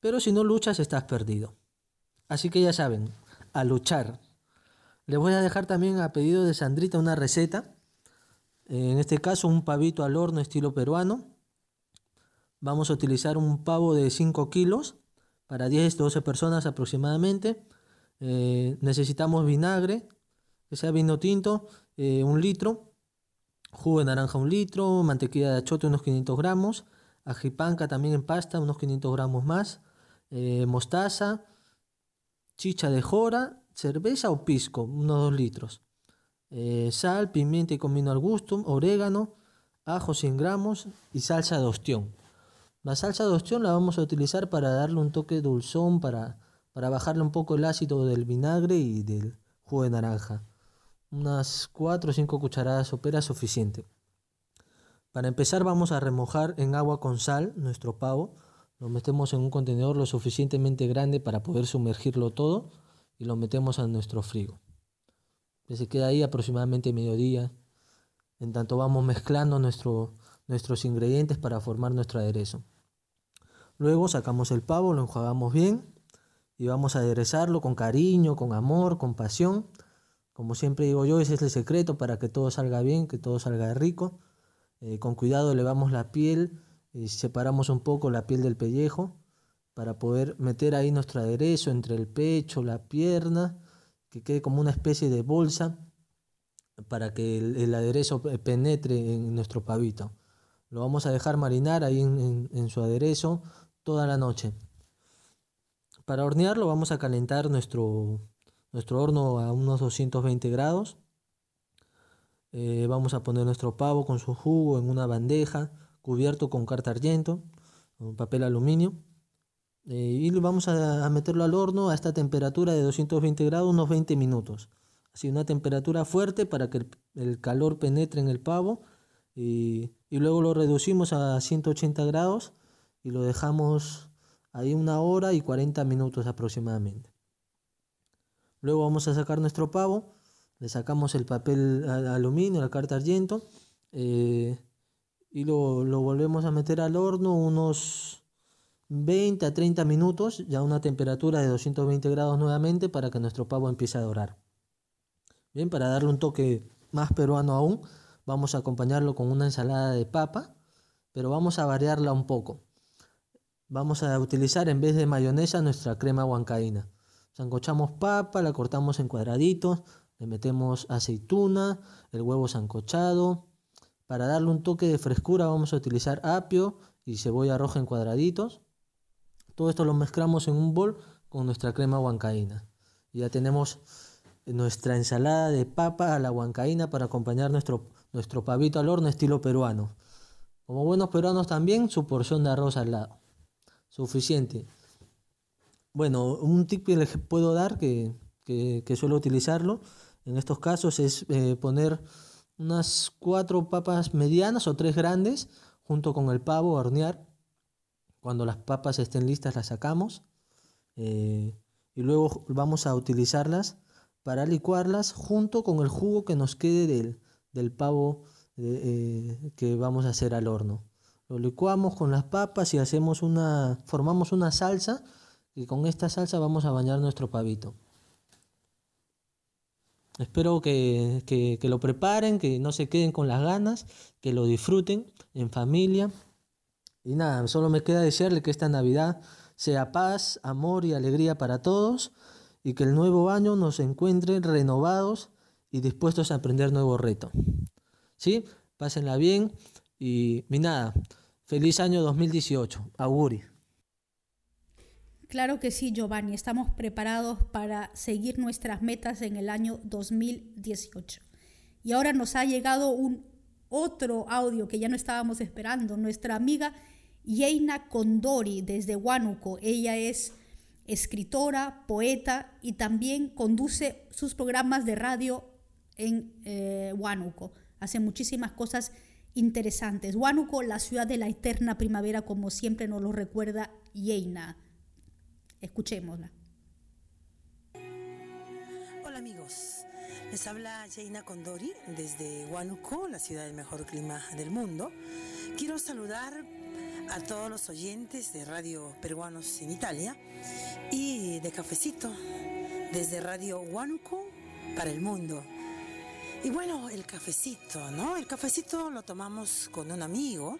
pero si no luchas estás perdido. Así que ya saben, a luchar. Les voy a dejar también a pedido de Sandrita una receta. En este caso un pavito al horno estilo peruano. Vamos a utilizar un pavo de 5 kilos para 10-12 personas aproximadamente. Eh, necesitamos vinagre, que sea vino tinto, eh, un litro, jugo de naranja un litro, mantequilla de achote unos 500 gramos, ajipanca también en pasta unos 500 gramos más, eh, mostaza, chicha de jora, cerveza o pisco, unos 2 litros, eh, sal, pimienta y comino al gusto, orégano, ajo 100 gramos y salsa de ostión. La salsa de ostión la vamos a utilizar para darle un toque dulzón, para, para bajarle un poco el ácido del vinagre y del jugo de naranja. Unas 4 o 5 cucharadas soperas suficiente. Para empezar vamos a remojar en agua con sal nuestro pavo. Lo metemos en un contenedor lo suficientemente grande para poder sumergirlo todo y lo metemos a nuestro frigo. Se queda ahí aproximadamente mediodía. En tanto vamos mezclando nuestro, nuestros ingredientes para formar nuestro aderezo. Luego sacamos el pavo, lo enjuagamos bien y vamos a aderezarlo con cariño, con amor, con pasión. Como siempre digo yo, ese es el secreto para que todo salga bien, que todo salga rico. Eh, con cuidado elevamos la piel y separamos un poco la piel del pellejo para poder meter ahí nuestro aderezo entre el pecho, la pierna, que quede como una especie de bolsa para que el, aderezo penetre en nuestro pavito. Lo vamos a dejar marinar ahí en, en, en su aderezo toda la noche. Para hornearlo vamos a calentar nuestro, nuestro horno a unos 220 grados. Eh, vamos a poner nuestro pavo con su jugo en una bandeja cubierto con carta argento, con papel aluminio. Eh, y vamos a, meterlo al horno a esta temperatura de 220 grados unos 20 minutos. Así una temperatura fuerte para que el, el calor penetre en el pavo. Y, y luego lo reducimos a 180 grados y lo dejamos ahí una hora y 40 minutos aproximadamente. Luego vamos a sacar nuestro pavo, le sacamos el papel aluminio, la carta argento eh, y lo, lo, volvemos a meter al horno unos 20 a 30 minutos, ya a una temperatura de 220 grados nuevamente para que nuestro pavo empiece a dorar. Bien, para darle un toque más peruano aún, vamos a acompañarlo con una ensalada de papa, pero vamos a variarla un poco. Vamos a utilizar en vez de mayonesa nuestra crema huancaína. Sancochamos papa, la cortamos en cuadraditos, le metemos aceituna, el huevo sancochado. Para darle un toque de frescura vamos a utilizar apio y cebolla roja en cuadraditos. Todo esto lo mezclamos en un bol con nuestra crema huancaína. Y ya tenemos nuestra ensalada de papa a la huancaína para acompañar nuestro, nuestro pavito al horno estilo peruano. Como buenos peruanos también, su porción de arroz al lado. Suficiente. Bueno, un tip que les puedo dar, que, que, que suelo utilizarlo en estos casos, es eh, poner unas cuatro papas medianas o tres grandes junto con el pavo a hornear. Cuando las papas estén listas las sacamos eh, y luego vamos a utilizarlas para licuarlas junto con el jugo que nos quede del, del pavo eh, que vamos a hacer al horno. Lo licuamos con las papas y hacemos una, formamos una salsa y con esta salsa vamos a bañar nuestro pavito. Espero que, que, lo preparen, que no se queden con las ganas, que lo disfruten en familia. Y nada, solo me queda desearle que esta Navidad sea paz, amor y alegría para todos y que el nuevo año nos encuentre renovados y dispuestos a aprender nuevos retos. ¿Sí? Pásenla bien y, y nada, feliz año 2018. Auguri. Claro que sí, Giovanni. Estamos preparados para seguir nuestras metas en el año 2018. Y ahora nos ha llegado un otro audio que ya no estábamos esperando. Nuestra amiga Yeina Condori desde Huánuco. Ella es escritora, poeta y también conduce sus programas de radio en eh, Huánuco. Hace muchísimas cosas interesantes. Huánuco, la ciudad de la eterna primavera, como siempre nos lo recuerda Yeina. Escuchémosla. Hola amigos, les habla Jaina Condori desde Huánuco, la ciudad del mejor clima del mundo. Quiero saludar a todos los oyentes de Radio Peruanos en Italia y de Cafecito desde Radio Huánuco para el mundo. Y bueno, el cafecito, ¿no? El cafecito lo tomamos con un amigo,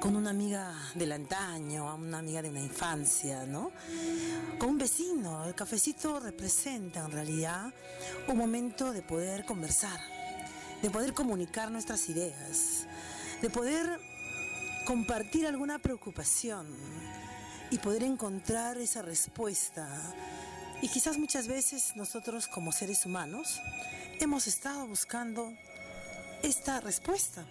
con una amiga del antaño, una amiga de una infancia, ¿no? Con un vecino. El cafecito representa en realidad un momento de poder conversar, de poder comunicar nuestras ideas, de poder compartir alguna preocupación y poder encontrar esa respuesta. Y quizás muchas veces nosotros como seres humanos hemos estado buscando esta respuesta.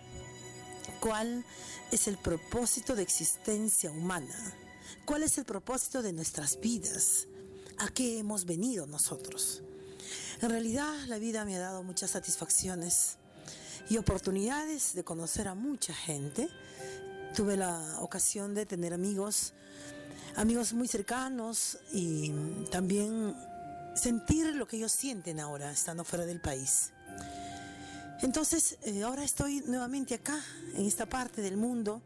¿Cuál es el propósito de existencia humana? ¿Cuál es el propósito de nuestras vidas? ¿A qué hemos venido nosotros? En realidad la vida me ha dado muchas satisfacciones y oportunidades de conocer a mucha gente. Tuve la ocasión de tener amigos, amigos muy cercanos y también sentir lo que ellos sienten ahora estando fuera del país. Entonces, eh, ahora estoy nuevamente acá, en esta parte del mundo,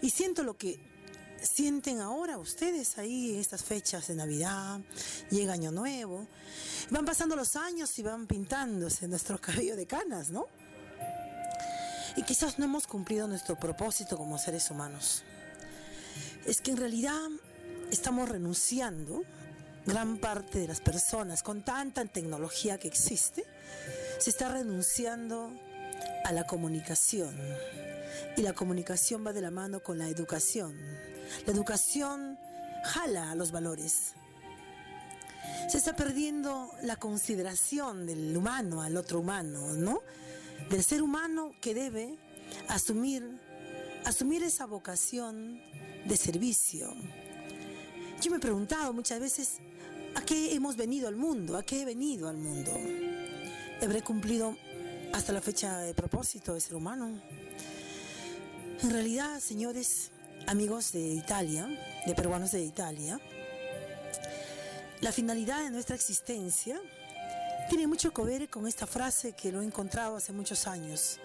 y siento lo que sienten ahora ustedes ahí en estas fechas de Navidad, llega Año Nuevo, van pasando los años y van pintándose nuestro cabello de canas, ¿no? Y quizás no hemos cumplido nuestro propósito como seres humanos. Es que en realidad estamos renunciando, gran parte de las personas, con tanta tecnología que existe, se está renunciando a la comunicación. Y la comunicación va de la mano con la educación. La educación jala a los valores. Se está perdiendo la consideración del humano al otro humano, ¿no? Del ser humano que debe asumir, asumir esa vocación de servicio. Yo me he preguntado muchas veces, ¿a qué hemos venido al mundo? ¿A qué he venido al mundo? ¿Habré cumplido hasta la fecha de propósito de ser humano? En realidad, señores, amigos de Italia, de peruanos de Italia, la finalidad de nuestra existencia tiene mucho que ver con esta frase que lo he encontrado hace muchos años,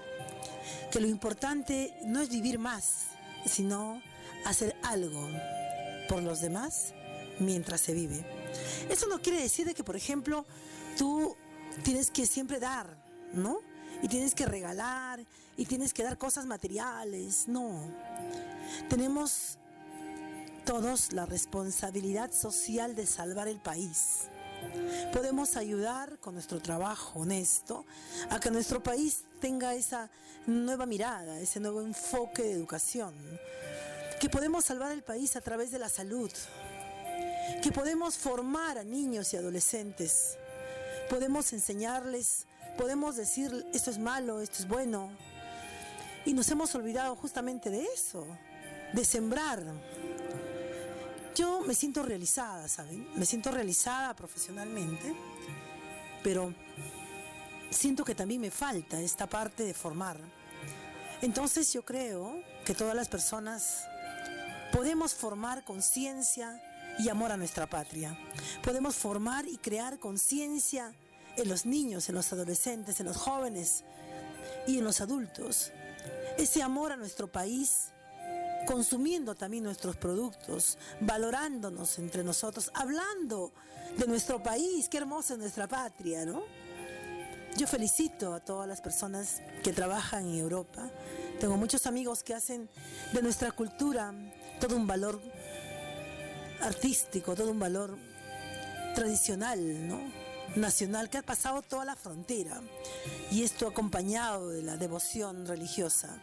que lo importante no es vivir más, sino hacer algo por los demás mientras se vive. Eso no quiere decir de que, por ejemplo, tú tienes que siempre dar, ¿no? Y tienes que regalar y tienes que dar cosas materiales, no. Tenemos todos la responsabilidad social de salvar el país. Podemos ayudar con nuestro trabajo honesto a que nuestro país tenga esa nueva mirada, ese nuevo enfoque de educación. Que podemos salvar el país a través de la salud. Que podemos formar a niños y adolescentes. Podemos enseñarles, podemos decir esto es malo, esto es bueno. Y nos hemos olvidado justamente de eso, de sembrar. Yo me siento realizada, ¿saben? Me siento realizada profesionalmente, pero siento que también me falta esta parte de formar. Entonces yo creo que todas las personas podemos formar conciencia y amor a nuestra patria. Podemos formar y crear conciencia en los niños, en los adolescentes, en los jóvenes y en los adultos. Ese amor a nuestro país consumiendo también nuestros productos, valorándonos entre nosotros, hablando de nuestro país, qué hermosa es nuestra patria, ¿no? Yo felicito a todas las personas que trabajan en Europa. Tengo muchos amigos que hacen de nuestra cultura todo un valor artístico, todo un valor tradicional, ¿no? Nacional que ha pasado toda la frontera. Y esto acompañado de la devoción religiosa.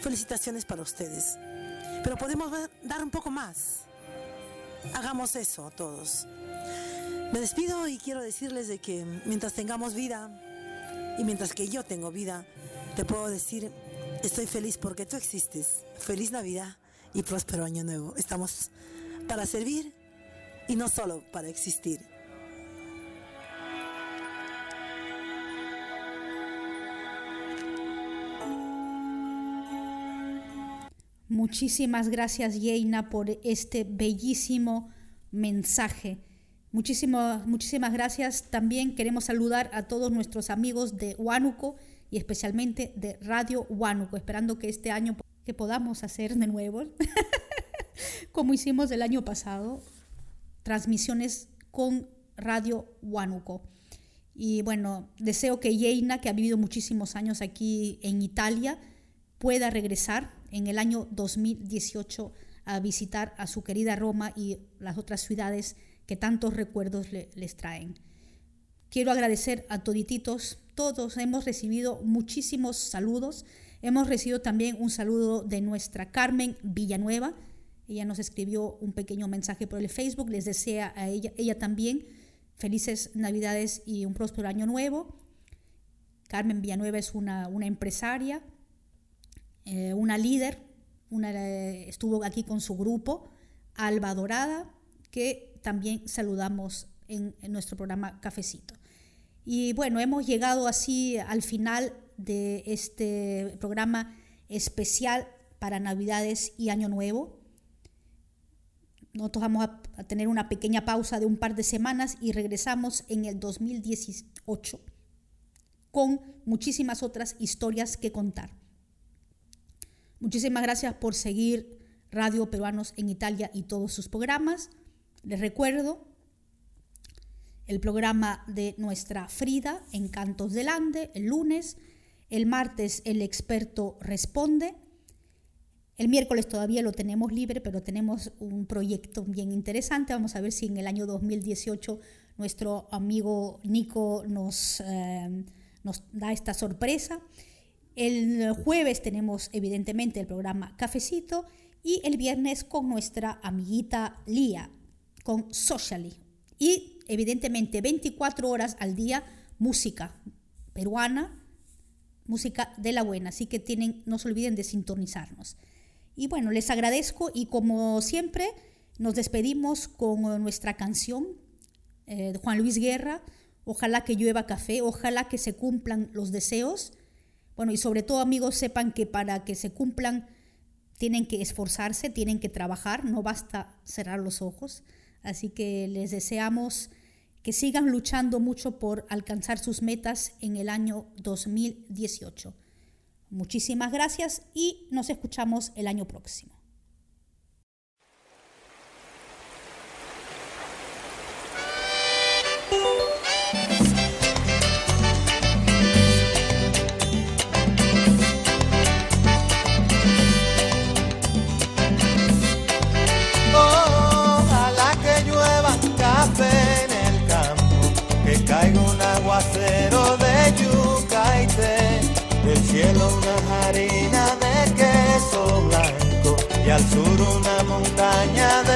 Felicitaciones para ustedes. Pero podemos dar un poco más. Hagamos eso todos. Me despido y quiero decirles de que mientras tengamos vida y mientras que yo tengo vida, te puedo decir, estoy feliz porque tú existes. Feliz Navidad y próspero año nuevo. Estamos para servir y no solo para existir. Muchísimas gracias, Yeina, por este bellísimo mensaje. Muchísimas, muchísimas gracias. También queremos saludar a todos nuestros amigos de Huánuco y especialmente de Radio Huánuco, esperando que este año que podamos hacer de nuevo, como hicimos el año pasado, transmisiones con Radio Huánuco. Y bueno, deseo que Yeina, que ha vivido muchísimos años aquí en Italia, pueda regresar en el año 2018 a visitar a su querida Roma y las otras ciudades que tantos recuerdos le- les traen. Quiero agradecer a todititos, todos hemos recibido muchísimos saludos. Hemos recibido también un saludo de nuestra Carmen Villanueva. Ella nos escribió un pequeño mensaje por el Facebook. Les desea a ella, ella también felices Navidades y un próspero año nuevo. Carmen Villanueva es una, una empresaria, eh, una líder, una, eh, estuvo aquí con su grupo, Alba Dorada, que también saludamos en, en nuestro programa Cafecito. Y bueno, hemos llegado así al final de este programa especial para Navidades y Año Nuevo. Nosotros vamos a, tener una pequeña pausa de un par de semanas y regresamos en el 2018 con muchísimas otras historias que contar. Muchísimas gracias por seguir Radio Peruanos en Italia y todos sus programas. Les recuerdo el programa de nuestra Frida, Encantos del Ande, el lunes. El martes el experto responde. El miércoles todavía lo tenemos libre, pero tenemos un proyecto bien interesante. Vamos a ver si en el año 2018 nuestro amigo Nico nos, eh, nos da esta sorpresa. El jueves tenemos evidentemente el programa Cafecito y el viernes con nuestra amiguita Lía, con Socially. Y evidentemente 24 horas al día música peruana, música de la buena. Así que tienen, no se olviden de sintonizarnos. Y bueno, les agradezco y como siempre nos despedimos con nuestra canción eh, de Juan Luis Guerra, Ojalá que llueva café, ojalá que se cumplan los deseos. Bueno, y sobre todo amigos sepan que para que se cumplan tienen que esforzarse, tienen que trabajar, no basta cerrar los ojos. Así que les deseamos que sigan luchando mucho por alcanzar sus metas en el año 2018. Muchísimas gracias y nos escuchamos el año próximo. Al sur una montaña de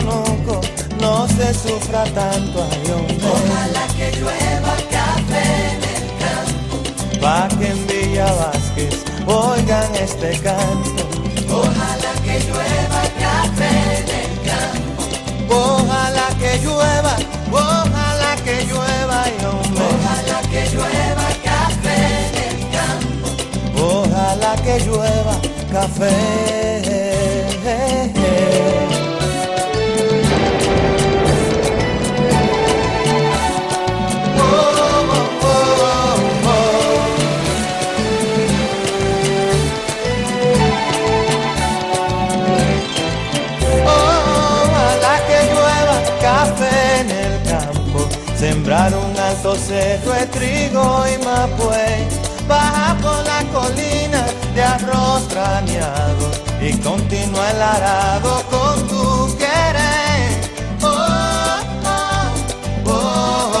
no se sufra tanto ay, hombre. Ojalá que llueva café en el campo. Pa' que en Villa Vázquez oigan este canto. Ojalá que llueva café en el campo. Ojalá que llueva, ojalá que llueva y hombre. Ojalá que llueva café en el campo. Ojalá que llueva café. Alto cerro de trigo y mapuey, baja por la colina de extrañado y continúa el arado con tu querer. Oh, oh, oh,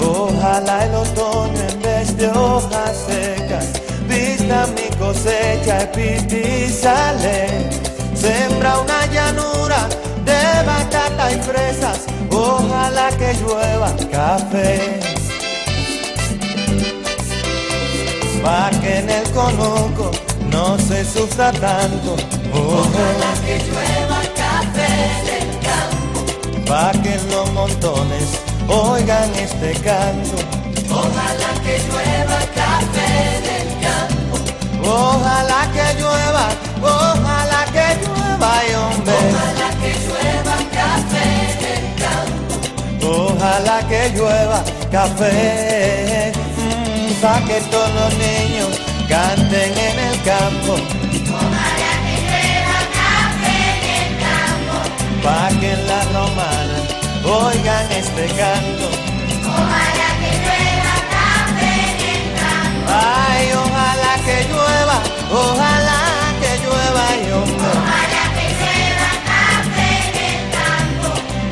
oh. Ojalá el otoño en vez de hojas secas vista mi cosecha y pipi sale. Sembra una llanura de batata y fresas, ojalá que llueva café. Pa' que en el conuco no se sufra tanto. Ojalá que llueva café del campo. Pa' que en los montones oigan este canto. Ojalá que llueva café del campo. Ojalá que llueva, ojalá llueva, y hombre. Ojalá que llueva café del campo. Ojalá que llueva café. mm, Pa' que todos los niños canten en el campo. Ojalá que llueva café del campo. Pa' que en las romanas oigan este canto. Ojalá que llueva café del campo. Ay, ojalá que llueva, ojalá que llueva, y hombre. Ojalá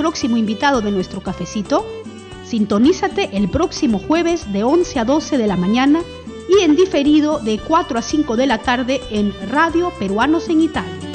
Próximo invitado de nuestro cafecito? Sintonízate el próximo jueves de 11 a 12 de la mañana y en diferido de 4 a 5 de la tarde en Radio Peruanos en Italia.